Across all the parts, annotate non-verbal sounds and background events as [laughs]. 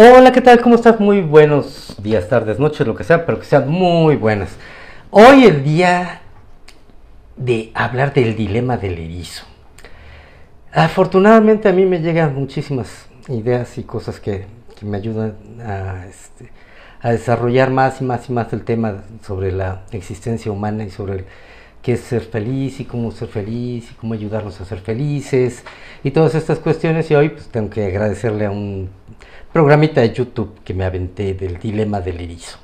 Hola, ¿qué tal? ¿Cómo estás? Muy buenos días, tardes, noches, lo que sea, pero que sean muy buenas. Hoy el día de hablar del dilema del erizo. Afortunadamente a mí me llegan muchísimas ideas y cosas que, me ayudan a, este, a, desarrollar más y más y más el tema sobre la existencia humana y sobre el, qué es ser feliz y cómo ser feliz y cómo ayudarnos a ser felices y todas estas cuestiones y hoy pues tengo que agradecerle a un programita de YouTube que me aventé del dilema del erizo.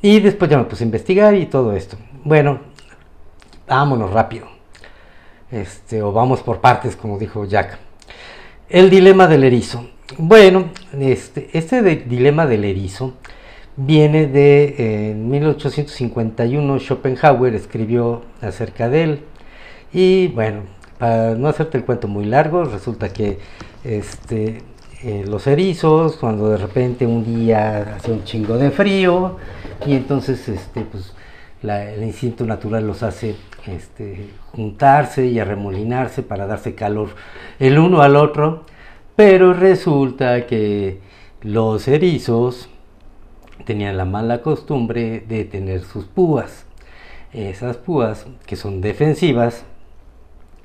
Y después ya me puse a investigar y todo esto. Bueno, vámonos rápido. Este, o vamos por partes, como dijo Jack. El dilema del erizo. Bueno, este, este dilema del erizo viene de en 1851 Schopenhauer escribió acerca de él. Y bueno, para no hacerte el cuento muy largo, resulta que este, eh, los erizos, cuando de repente un día hace un chingo de frío y entonces este, pues, el instinto natural los hace este, juntarse y arremolinarse para darse calor el uno al otro, pero resulta que los erizos tenían la mala costumbre de tener sus púas, esas púas que son defensivas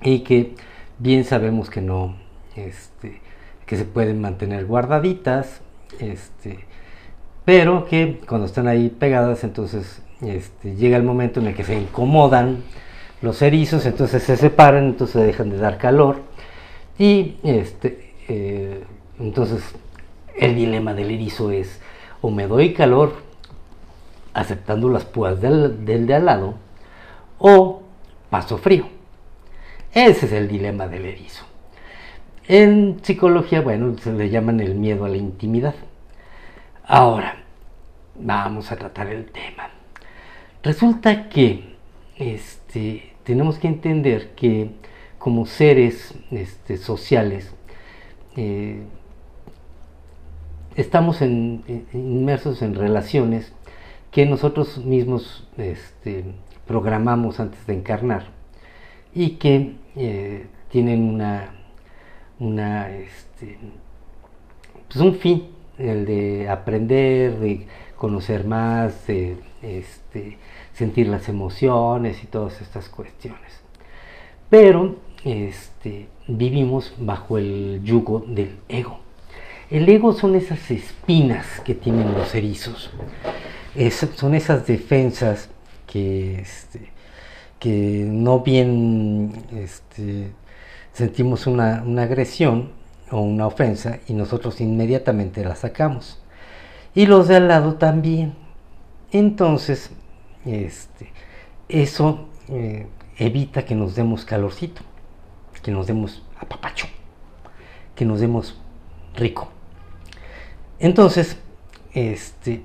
y que bien sabemos que no este, que se pueden mantener guardaditas, este, pero que cuando están ahí pegadas, entonces este, llega el momento en el que se incomodan los erizos, entonces se separan, entonces dejan de dar calor y este, eh, entonces el dilema del erizo es o me doy calor aceptando las púas del, del de al lado o paso frío. Ese es el dilema del erizo. En psicología, bueno, se le llaman el miedo a la intimidad. Ahora, vamos a tratar el tema. Resulta que este, tenemos que entender que como seres este, sociales eh, estamos inmersos en relaciones que nosotros mismos este, programamos antes de encarnar y que eh, tienen una una, este, pues un fin, el de aprender, de conocer más, de este, sentir las emociones y todas estas cuestiones. Pero este, vivimos bajo el yugo del ego. El ego son esas espinas que tienen los erizos, son esas defensas que, este, que no bien este, sentimos una, agresión o una ofensa y nosotros inmediatamente la sacamos. Y los de al lado también. Entonces, este, eso eh, evita que nos demos calorcito, que nos demos apapacho, que nos demos rico. Entonces, este,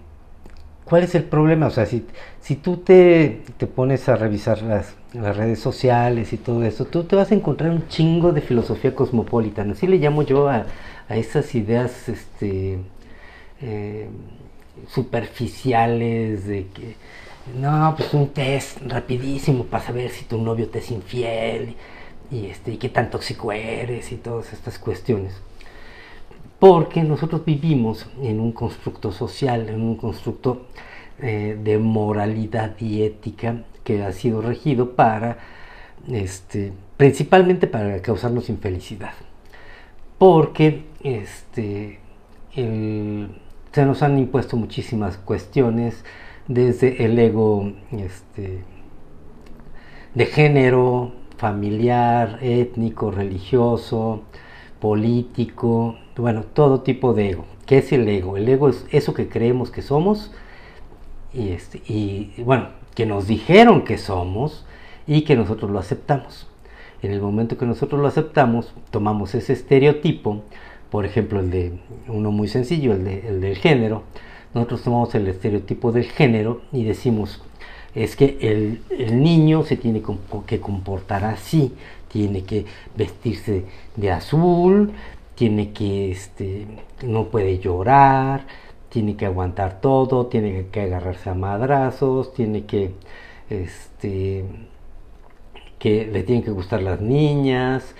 ¿cuál es el problema? O sea, si, si tú te, te pones a revisar las, las redes sociales y todo eso, tú te vas a encontrar un chingo de filosofía cosmopolita. Así le llamo yo a, esas ideas este, eh, superficiales de que, no, pues un test rapidísimo para saber si tu novio te es infiel y, este, y qué tan tóxico eres y todas estas cuestiones. Porque nosotros vivimos en un constructo social, en un constructo eh, de moralidad y ética que ha sido regido para, este, principalmente para causarnos infelicidad. Porque este, se nos han impuesto muchísimas cuestiones, desde el ego este, de género, familiar, étnico, religioso, político, bueno, todo tipo de ego. ¿Qué es el ego? El ego es eso que creemos que somos y, este, y bueno, que nos dijeron que somos y que nosotros lo aceptamos. En el momento que nosotros lo aceptamos, tomamos ese estereotipo, por ejemplo, el de uno muy sencillo, el, de, el del género, nosotros tomamos el estereotipo del género y decimos, es que el, el, niño se tiene que comportar así, tiene que vestirse de azul, tiene que, este, no puede llorar, tiene que aguantar todo, tiene que agarrarse a madrazos, tiene que, este, que le tienen que gustar las niñas,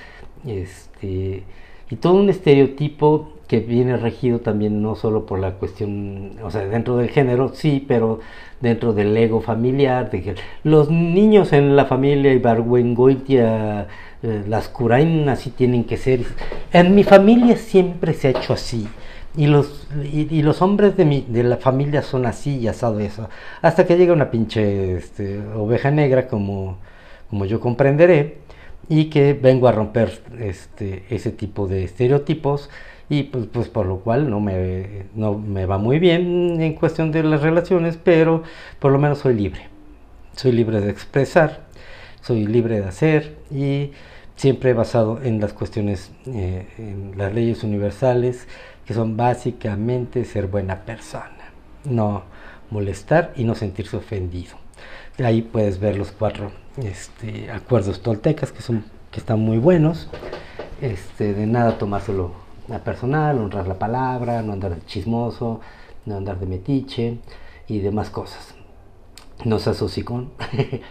este, y todo un estereotipo que viene regido también no solo por la cuestión, o sea, dentro del género, sí, pero dentro del ego familiar, de que los niños en la familia Ibargüengoitia, eh, las Curain así tienen que ser. En mi familia siempre se ha hecho así. Y los, y, los hombres de, mi, de la familia son así y asado eso. Hasta que llega una pinche este, oveja negra, como, como yo comprenderé, y que vengo a romper este, ese tipo de estereotipos y pues, pues por lo cual no me, no me va muy bien en cuestión de las relaciones, pero por lo menos soy libre. Soy libre de expresar, soy libre de hacer y siempre basado en las cuestiones, eh, en las leyes universales, que son básicamente ser buena persona, no molestar y no sentirse ofendido. Ahí puedes ver los cuatro este, acuerdos toltecas que son que están muy buenos. Este, de nada tomárselo a personal, honrar la palabra, no andar de chismoso, no andar de metiche y demás cosas. No seas hocicón.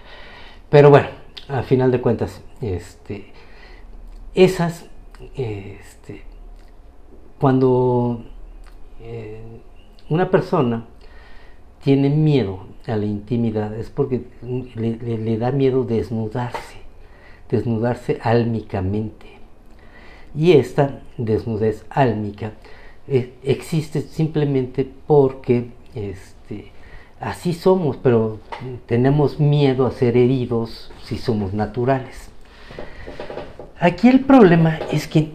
[laughs] Pero bueno, a final de cuentas, este, esas, este, cuando eh, una persona tiene miedo a la intimidad es porque le, da miedo desnudarse, desnudarse álmicamente. Y esta desnudez álmica eh, existe simplemente porque este, así somos, pero tenemos miedo a ser heridos si somos naturales. Aquí el problema es que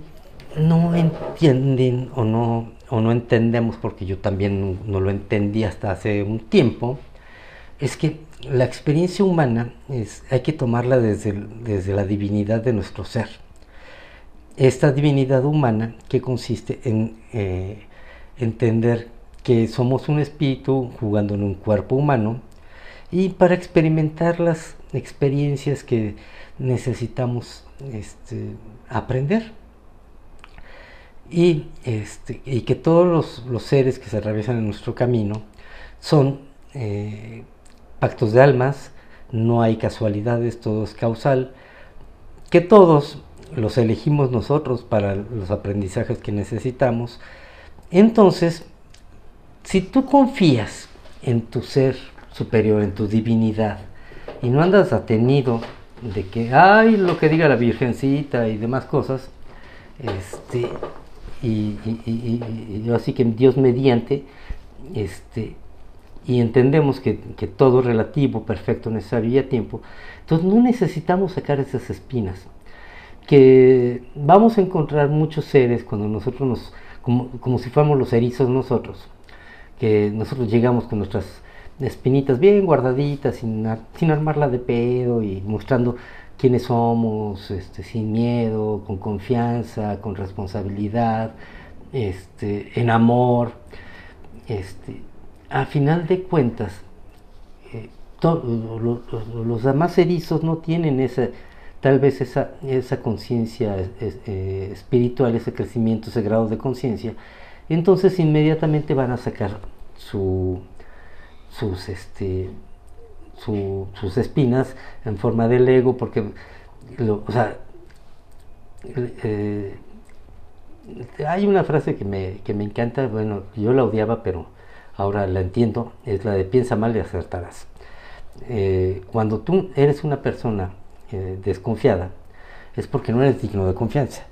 no entienden o no, o no entendemos, porque yo también no, lo entendí hasta hace un tiempo, es que la experiencia humana es, hay que tomarla desde, desde la divinidad de nuestro ser. Esta divinidad humana que consiste en eh, entender que somos un espíritu jugando en un cuerpo humano y para experimentar las experiencias que necesitamos este, aprender. Y, este, y que todos los, seres que se atraviesan en nuestro camino son eh, pactos de almas, no hay casualidades, todo es causal, que todos los elegimos nosotros para los aprendizajes que necesitamos. Entonces, si tú confías en tu ser superior, en tu divinidad, y no andas atenido de que, ay, lo que diga la Virgencita y demás cosas, este, y, así que Dios mediante, este, y entendemos que, que, todo relativo, perfecto, necesario y a tiempo, entonces no necesitamos sacar esas espinas, que vamos a encontrar muchos seres cuando nosotros nos, como, como si fuéramos los erizos nosotros, que nosotros llegamos con nuestras espinitas bien guardaditas, sin, sin armarla de pedo y mostrando quiénes somos, este, sin miedo, con confianza, con responsabilidad, este, en amor. Este, a final de cuentas, eh, los, demás erizos no tienen esa, tal vez esa, esa conciencia eh, espiritual, ese crecimiento, ese grado de conciencia, entonces inmediatamente van a sacar su, sus, este, sus espinas en forma de Lego, porque, o sea, eh, hay una frase que me, que me encanta, bueno, yo la odiaba, pero ahora la entiendo, es la de piensa mal y acertarás. Eh, cuando tú eres una persona eh, desconfiada, es porque no eres digno de confianza.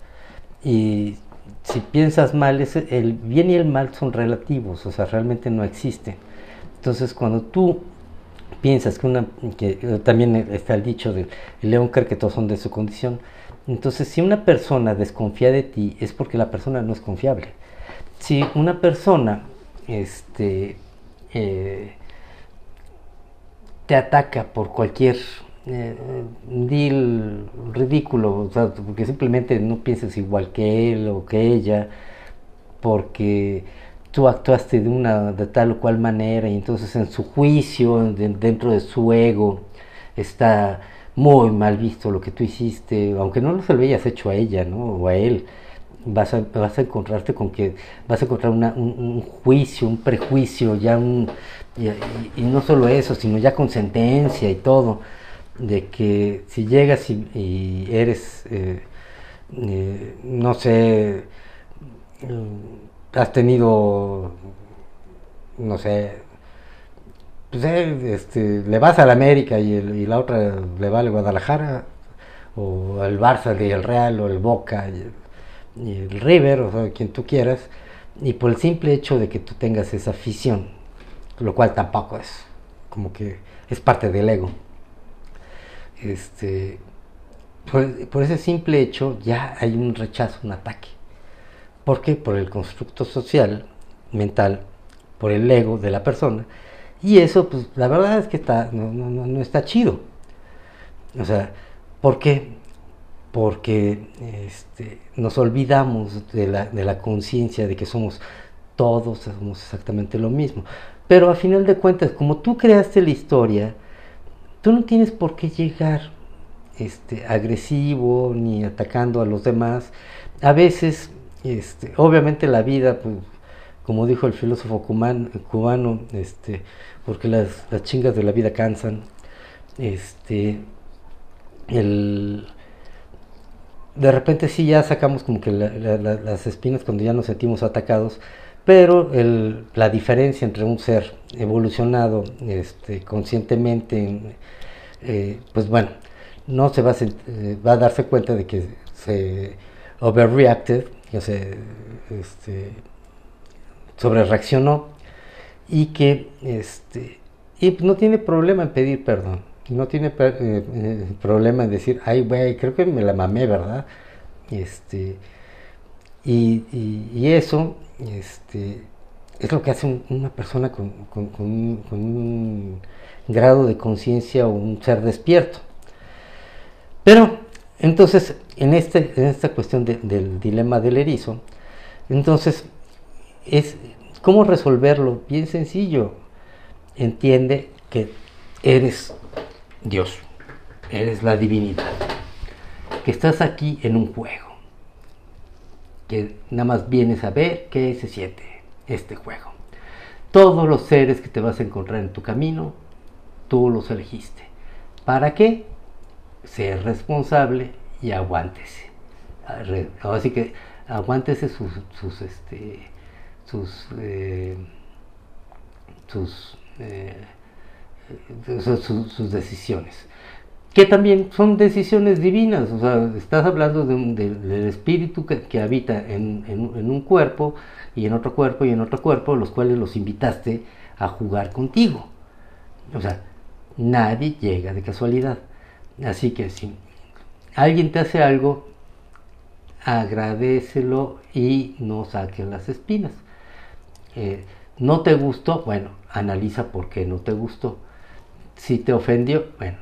Y si piensas mal, el bien y el mal son relativos, o sea, realmente no existen. Entonces, cuando tú piensas que una, eh, también está el dicho de el león cree que todos son de su condición, entonces si una persona desconfía de ti es porque la persona no es confiable. Si una persona este, eh, te ataca por cualquier eh, deal ridículo, porque simplemente no piensas igual que él o que ella, porque tú actuaste de una de tal o cual manera y entonces en su juicio, dentro de su ego, está muy mal visto lo que tú hiciste, aunque no se lo hayas hecho a ella ¿no? o a él, vas a, vas a encontrarte con que vas a encontrar un, juicio, un prejuicio, ya un, y, no solo eso, sino ya con sentencia y todo, de que si llegas y, eres, eh, eh, no sé, has tenido, no sé, pues, eh, este, le vas a la América y, y, la otra le va al Guadalajara, o al Barça y el Real, o el Boca y, el River, o quien tú quieras, y por el simple hecho de que tú tengas esa afición, lo cual tampoco es como que es parte del ego. Este, por, ese simple hecho ya hay un rechazo, un ataque. ¿Por qué? Por el constructo social, mental, por el ego de la persona. Y eso, pues la verdad es que está, no, no, no está chido. O sea, ¿por qué? Porque este, nos olvidamos de la, de la conciencia de que somos todos, somos exactamente lo mismo. Pero a final de cuentas, como tú creaste la historia, tú no tienes por qué llegar este, agresivo ni atacando a los demás. A veces, este, obviamente la vida, pues, como dijo el filósofo cubano, este, porque las, las, chingas de la vida cansan. Este, el, de repente sí ya sacamos como que las espinas cuando ya nos sentimos atacados, pero el, la diferencia entre un ser evolucionado este, conscientemente, eh, pues bueno, no se va a, eh, va a darse cuenta de que se overreacted, que se este, sobre reaccionó y que este, y no tiene problema en pedir perdón, no tiene eh, problema en decir, ay, güey, creo que me la mamé, ¿verdad? Este, y, y eso este, es lo que hace una persona con, un, grado de conciencia o un ser despierto. Pero, entonces, en, este, en esta cuestión del dilema del erizo, entonces, es cómo resolverlo, bien sencillo. Entiende que eres Dios, eres la divinidad, que estás aquí en un juego que nada más vienes a ver qué se siente este juego. Todos los seres que te vas a encontrar en tu camino, tú los elegiste. ¿Para qué? Ser responsable y aguántese. Así que aguántese sus, sus, este, sus, eh, sus, eh, sus decisiones que también son decisiones divinas, o sea, estás hablando del espíritu que, habita en, un cuerpo y en otro cuerpo y en otro cuerpo, los cuales los invitaste a jugar contigo. O sea, nadie llega de casualidad. Así que si alguien te hace algo, agradecelo y no saques las espinas. Eh, no te gustó, bueno, analiza por qué no te gustó. Si te ofendió, bueno,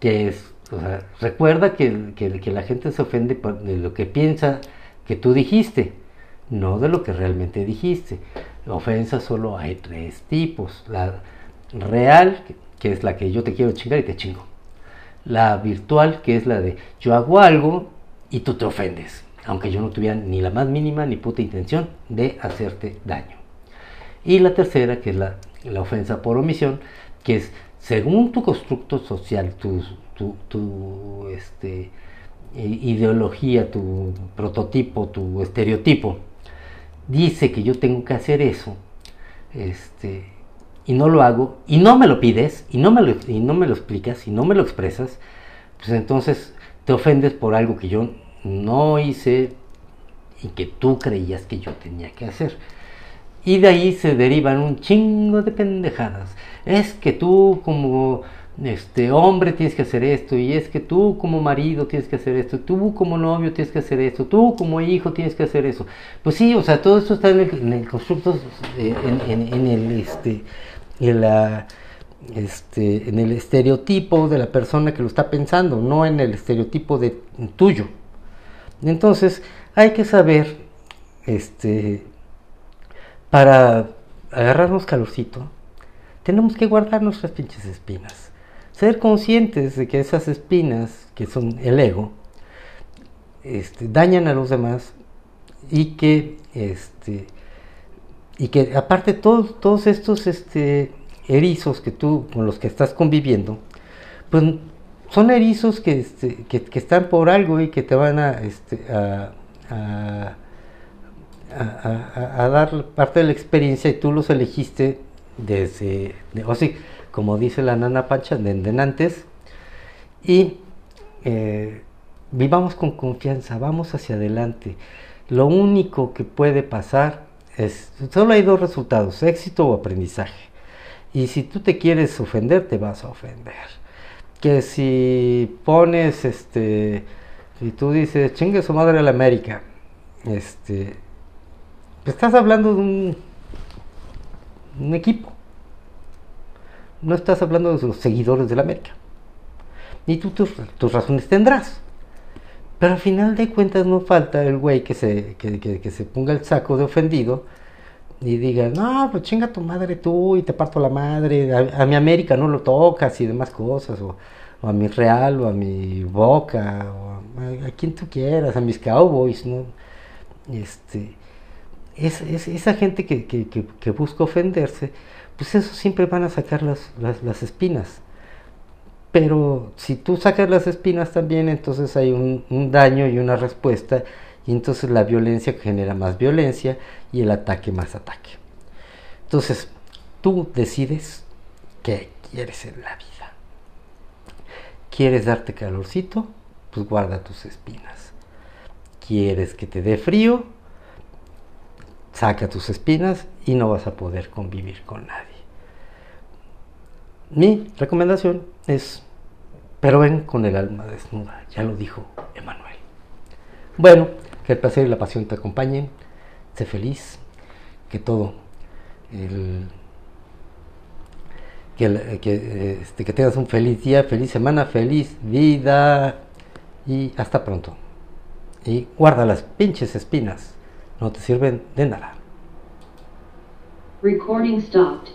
que es, o sea, recuerda que, que, la gente se ofende de lo que piensa que tú dijiste, no de lo que realmente dijiste. Ofensa solo hay tres tipos. La real, que es la que yo te quiero chingar y te chingo. La virtual, que es la de yo hago algo y tú te ofendes, aunque yo no tuviera ni la más mínima ni puta intención de hacerte daño. Y la tercera, que es la, la ofensa por omisión, que es según tu constructo social, tu, tu, este, ideología, tu prototipo, tu estereotipo, dice que yo tengo que hacer eso, este, y no lo hago, y no me lo pides, y no me lo, y no me lo explicas, y no me lo expresas, pues entonces te ofendes por algo que yo no hice y que tú creías que yo tenía que hacer. Y de ahí se derivan un chingo de pendejadas. Es que tú como este hombre tienes que hacer esto y es que tú como marido tienes que hacer esto, tú como novio tienes que hacer esto, tú como hijo tienes que hacer eso. Pues sí, o sea, todo esto está en el, constructo, eh, en, el este, en la este, en el estereotipo de la persona que lo está pensando, no en el estereotipo de tuyo. Entonces, hay que saber este para agarrarnos calorcito, tenemos que guardar nuestras pinches espinas. Ser conscientes de que esas espinas, que son el ego, este, dañan a los demás y que, este, y que aparte todos, todos estos este, erizos que tú, con los que estás conviviendo, pues son erizos que, este, que, están por algo y que te van a, este, a a, dar parte de la experiencia y tú los elegiste desde, o sí, como dice la nana Pancha, de, antes, y eh, vivamos con confianza, vamos hacia adelante. Lo único que puede pasar es, solo hay dos resultados, éxito o aprendizaje. Y si tú te quieres ofender, te vas a ofender. Que si pones, este, si tú dices, chingue su madre a la América, este, estás hablando de un, un equipo. No estás hablando de los seguidores de la América. Y tú tus, razones tendrás. Pero al final de cuentas no falta el güey que se, que se ponga el saco de ofendido y diga, no, pues chinga tu madre tú y te parto la madre, a, mi América no lo tocas y demás cosas, o, a mi Real, o a mi Boca, o a, quien tú quieras, a mis Cowboys, ¿no? Este, es, esa gente que, que, que, busca ofenderse, pues eso siempre van a sacar las, las, las, espinas. Pero si tú sacas las espinas también, entonces hay un, un daño y una respuesta y entonces la violencia genera más violencia y el ataque más ataque. Entonces, tú decides qué quieres en la vida. ¿Quieres darte calorcito? Pues guarda tus espinas. ¿Quieres que te dé frío? Saca tus espinas y no vas a poder convivir con nadie. Mi recomendación es, pero ven con el alma desnuda, ya lo dijo Emanuel. Bueno, que el placer y la pasión te acompañen. Sé feliz. Que todo. que, que, este, que tengas un feliz día, feliz semana, feliz vida. Y hasta pronto. Y guarda las pinches espinas. No te sirven de nada. Recording stopped.